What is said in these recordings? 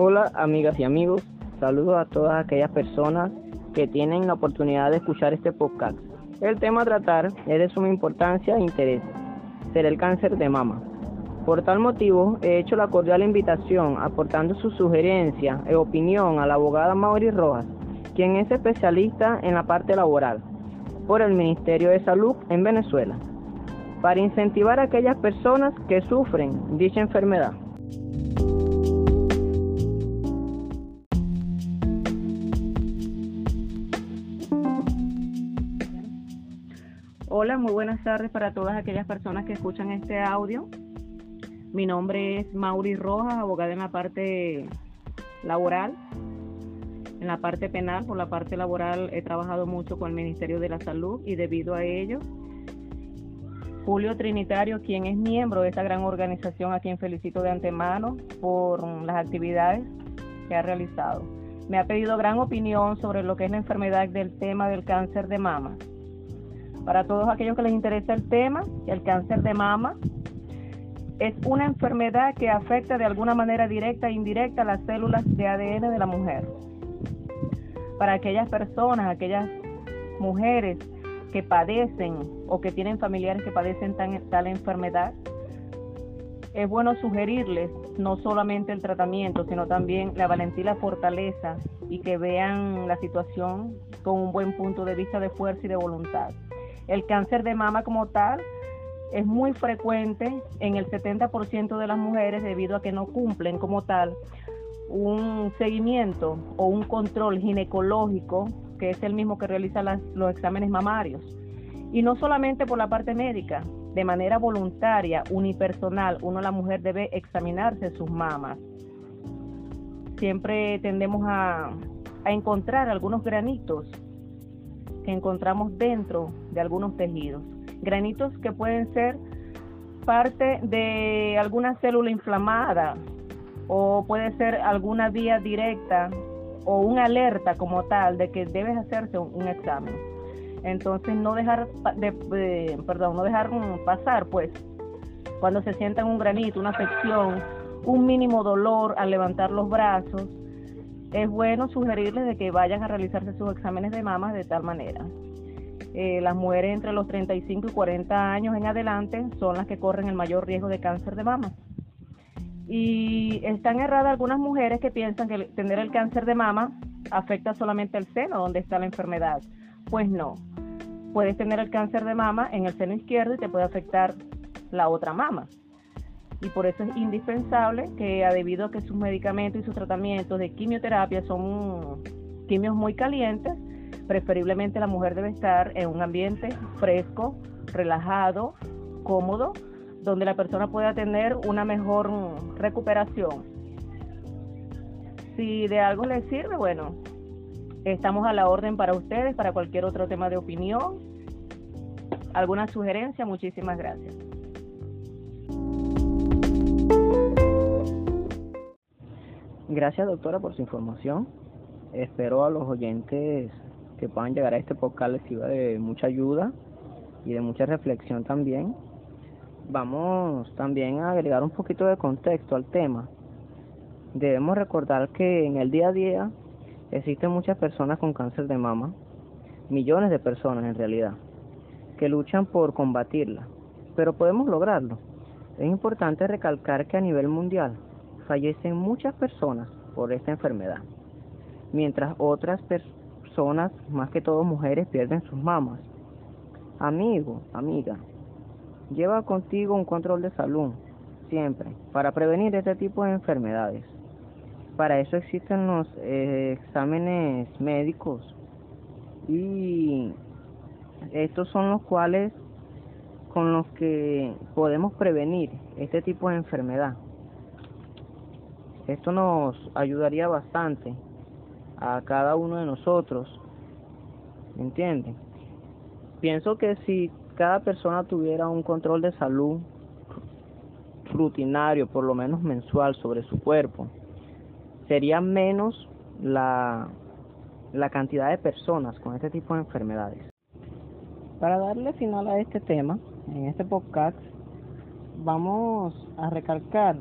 Hola amigas y amigos, saludos a todas aquellas personas que tienen la oportunidad de escuchar este podcast. El tema a tratar es de suma importancia e interés, será el cáncer de mama. Por tal motivo, he hecho la cordial invitación aportando su sugerencia e opinión a la abogada Mauri Rojas, quien es especialista en la parte laboral por el Ministerio de Salud en Venezuela, para incentivar a aquellas personas que sufren dicha enfermedad. Hola, muy buenas tardes para todas aquellas personas que escuchan este audio. Mi nombre es Mauri Rojas, abogada en la parte laboral. En la parte penal, por la parte laboral, he trabajado mucho con el Ministerio de la Salud y debido a ello, Julio Trinitario, quien es miembro de esta gran organización, a quien felicito de antemano por las actividades que ha realizado. Me ha pedido gran opinión sobre lo que es la enfermedad del tema del cáncer de mama. Para todos aquellos que les interesa el tema, el cáncer de mama es una enfermedad que afecta de alguna manera directa e indirecta las células de ADN de la mujer. Para aquellas personas, aquellas mujeres que padecen o que tienen familiares que padecen tal enfermedad, es bueno sugerirles no solamente el tratamiento, sino también la valentía y la fortaleza y que vean la situación con un buen punto de vista de fuerza y de voluntad. El cáncer de mama como tal es muy frecuente en el 70% de las mujeres debido a que no cumplen como tal un seguimiento o un control ginecológico que es el mismo que realiza los exámenes mamarios. Y no solamente por la parte médica, de manera voluntaria, unipersonal, uno la mujer debe examinarse sus mamas. Siempre tendemos a, a encontrar algunos granitos que encontramos dentro de algunos tejidos. Granitos que pueden ser parte de alguna célula inflamada o puede ser alguna vía directa o una alerta como tal de que debes hacerse un, examen. Entonces no dejar de, perdón, no dejar pasar pues cuando se sientan un granito, una afección, un mínimo dolor al levantar los brazos, es bueno sugerirles de que vayan a realizarse sus exámenes de mamas de tal manera. Eh, las mujeres entre los 35 y 40 años en adelante son las que corren el mayor riesgo de cáncer de mama. Y están erradas algunas mujeres que piensan que tener el cáncer de mama afecta solamente el seno donde está la enfermedad. Pues no. Puedes tener el cáncer de mama en el seno izquierdo y te puede afectar la otra mama y por eso es indispensable que debido a que sus medicamentos y sus tratamientos de quimioterapia son quimios muy calientes, preferiblemente la mujer debe estar en un ambiente fresco, relajado, cómodo, donde la persona pueda tener una mejor recuperación. Si de algo les sirve, bueno, estamos a la orden para ustedes, para cualquier otro tema de opinión, alguna sugerencia, muchísimas gracias. Gracias doctora por su información. Espero a los oyentes que puedan llegar a este podcast les sirva de mucha ayuda y de mucha reflexión también. Vamos también a agregar un poquito de contexto al tema. Debemos recordar que en el día a día existen muchas personas con cáncer de mama, millones de personas en realidad, que luchan por combatirla, pero podemos lograrlo. Es importante recalcar que a nivel mundial fallecen muchas personas por esta enfermedad, mientras otras personas, más que todo mujeres, pierden sus mamas. Amigo, amiga, lleva contigo un control de salud, siempre, para prevenir este tipo de enfermedades. Para eso existen los eh, exámenes médicos y estos son los cuales con los que podemos prevenir este tipo de enfermedad. Esto nos ayudaría bastante a cada uno de nosotros. ¿Me entienden? Pienso que si cada persona tuviera un control de salud rutinario, por lo menos mensual, sobre su cuerpo, sería menos la, la cantidad de personas con este tipo de enfermedades. Para darle final a este tema, en este podcast, vamos a recalcar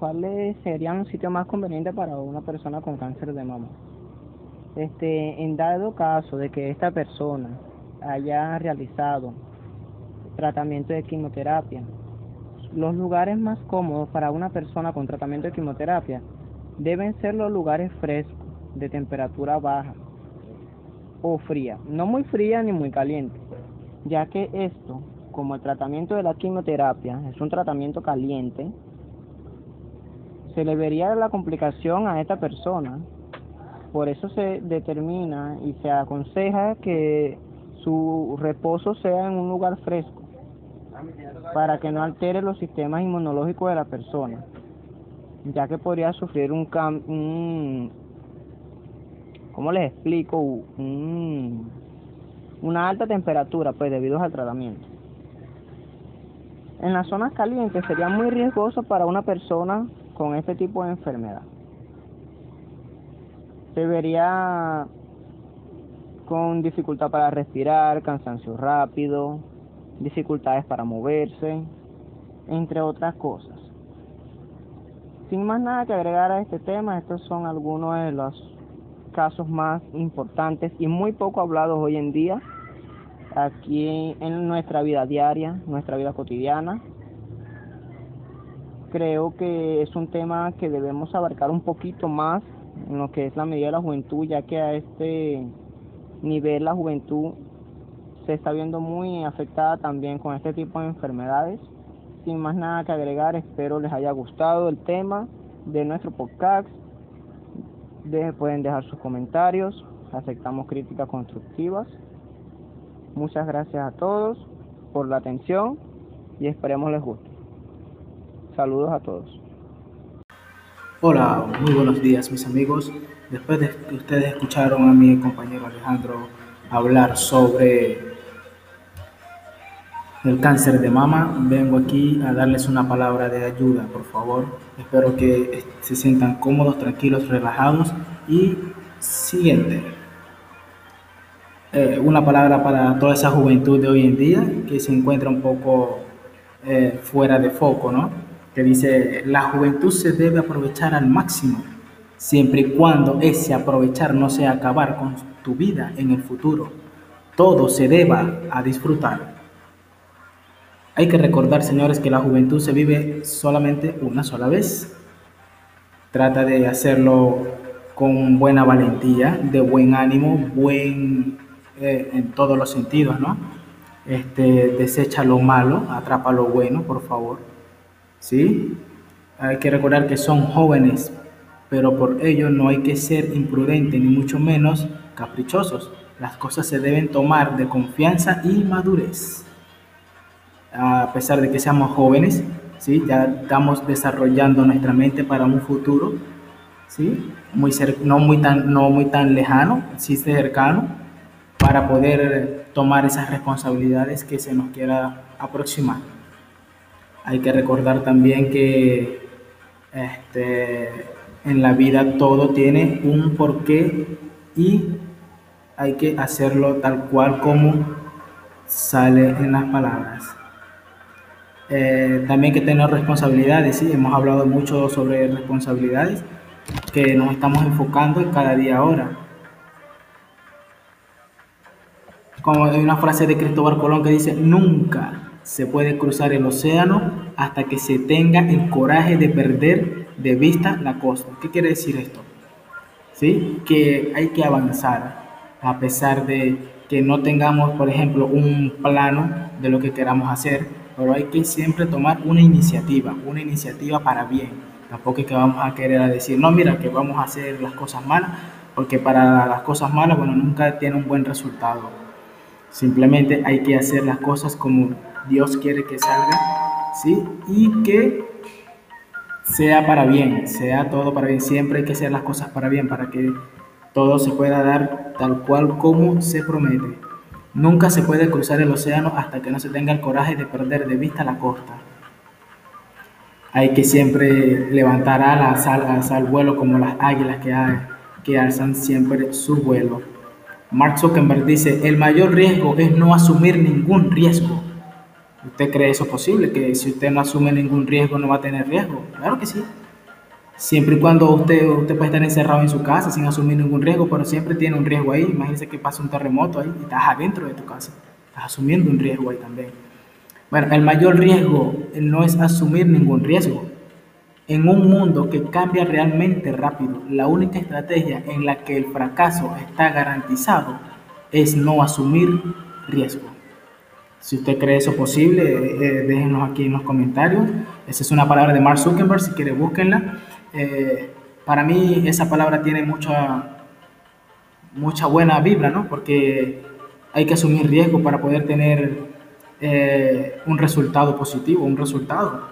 ¿cuáles serían los sitios más convenientes para una persona con cáncer de mama? Este, en dado caso de que esta persona haya realizado tratamiento de quimioterapia, los lugares más cómodos para una persona con tratamiento de quimioterapia deben ser los lugares frescos, de temperatura baja o fría, no muy fría ni muy caliente, ya que esto, como el tratamiento de la quimioterapia es un tratamiento caliente, se le vería la complicación a esta persona. Por eso se determina y se aconseja que su reposo sea en un lugar fresco, para que no altere los sistemas inmunológicos de la persona, ya que podría sufrir un, un ¿cómo les explico? Un, una alta temperatura, pues debido al tratamiento. En las zonas calientes sería muy riesgoso para una persona con este tipo de enfermedad. Se vería con dificultad para respirar, cansancio rápido, dificultades para moverse, entre otras cosas. Sin más nada que agregar a este tema, estos son algunos de los casos más importantes y muy poco hablados hoy en día aquí en nuestra vida diaria, nuestra vida cotidiana. Creo que es un tema que debemos abarcar un poquito más en lo que es la medida de la juventud, ya que a este nivel la juventud se está viendo muy afectada también con este tipo de enfermedades. Sin más nada que agregar, espero les haya gustado el tema de nuestro podcast. pueden dejar sus comentarios, aceptamos críticas constructivas. Muchas gracias a todos por la atención y esperemos les guste. Saludos a todos. Hola, muy buenos días mis amigos. Después de que ustedes escucharon a mi compañero Alejandro hablar sobre el cáncer de mama, vengo aquí a darles una palabra de ayuda, por favor. Espero que se sientan cómodos, tranquilos, relajados y siguiente. Eh, una palabra para toda esa juventud de hoy en día que se encuentra un poco eh, fuera de foco, ¿no? Que dice, la juventud se debe aprovechar al máximo, siempre y cuando ese aprovechar no sea acabar con tu vida en el futuro. Todo se deba a disfrutar. Hay que recordar, señores, que la juventud se vive solamente una sola vez. Trata de hacerlo con buena valentía, de buen ánimo, buen eh, en todos los sentidos, ¿no? Este, desecha lo malo, atrapa lo bueno, por favor. ¿Sí? Hay que recordar que son jóvenes, pero por ello no hay que ser imprudente ni mucho menos caprichosos. Las cosas se deben tomar de confianza y madurez a pesar de que seamos jóvenes, ¿sí? ya estamos desarrollando nuestra mente para un futuro, ¿sí? muy no, muy tan, no muy tan lejano, sí cercano, para poder tomar esas responsabilidades que se nos quiera aproximar. Hay que recordar también que este, en la vida todo tiene un porqué y hay que hacerlo tal cual como sale en las palabras. Eh, también que tener responsabilidades, sí, hemos hablado mucho sobre responsabilidades que nos estamos enfocando en cada día ahora. Como hay una frase de Cristóbal Colón que dice, nunca se puede cruzar el océano hasta que se tenga el coraje de perder de vista la costa. ¿Qué quiere decir esto? ¿Sí? Que hay que avanzar a pesar de que no tengamos, por ejemplo, un plano de lo que queramos hacer, pero hay que siempre tomar una iniciativa, una iniciativa para bien. Tampoco es que vamos a querer decir, no, mira, que vamos a hacer las cosas malas, porque para las cosas malas, bueno, nunca tiene un buen resultado. Simplemente hay que hacer las cosas como Dios quiere que salga, ¿sí? Y que sea para bien, sea todo para bien. Siempre hay que hacer las cosas para bien, para que todo se pueda dar tal cual como se promete. Nunca se puede cruzar el océano hasta que no se tenga el coraje de perder de vista la costa. Hay que siempre levantar alas, al vuelo como las águilas que, que alzan siempre su vuelo. Mark Zuckerberg dice, el mayor riesgo es no asumir ningún riesgo. ¿Usted cree eso posible? Que si usted no asume ningún riesgo no va a tener riesgo. Claro que sí. siempre y cuando usted, usted puede estar encerrado en su casa sin asumir ningún riesgo, pero siempre tiene un riesgo ahí. Imagínese que pasa un terremoto ahí y estás adentro de tu casa, estás asumiendo un riesgo ahí también. Bueno, el mayor riesgo no es asumir ningún riesgo. En un mundo que cambia realmente rápido, la única estrategia en la que el fracaso está garantizado es no asumir riesgo. Si usted cree eso posible, eh, déjenos aquí en los comentarios. Esa es una palabra de Mark Zuckerberg, si quiere búsquenla. Eh, para mí esa palabra tiene mucha, mucha buena vibra, ¿no? Porque hay que asumir riesgo para poder tener eh, un resultado positivo, un resultado.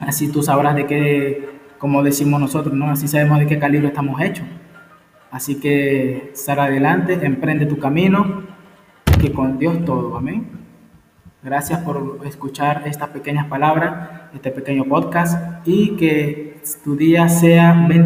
Así tú sabrás de qué, como decimos nosotros, ¿no? Así sabemos de qué calibre estamos hechos. Así que sal adelante, emprende tu camino, que con Dios todo, amén. Gracias por escuchar estas pequeñas palabras, este pequeño podcast y que tu día sea bendecido.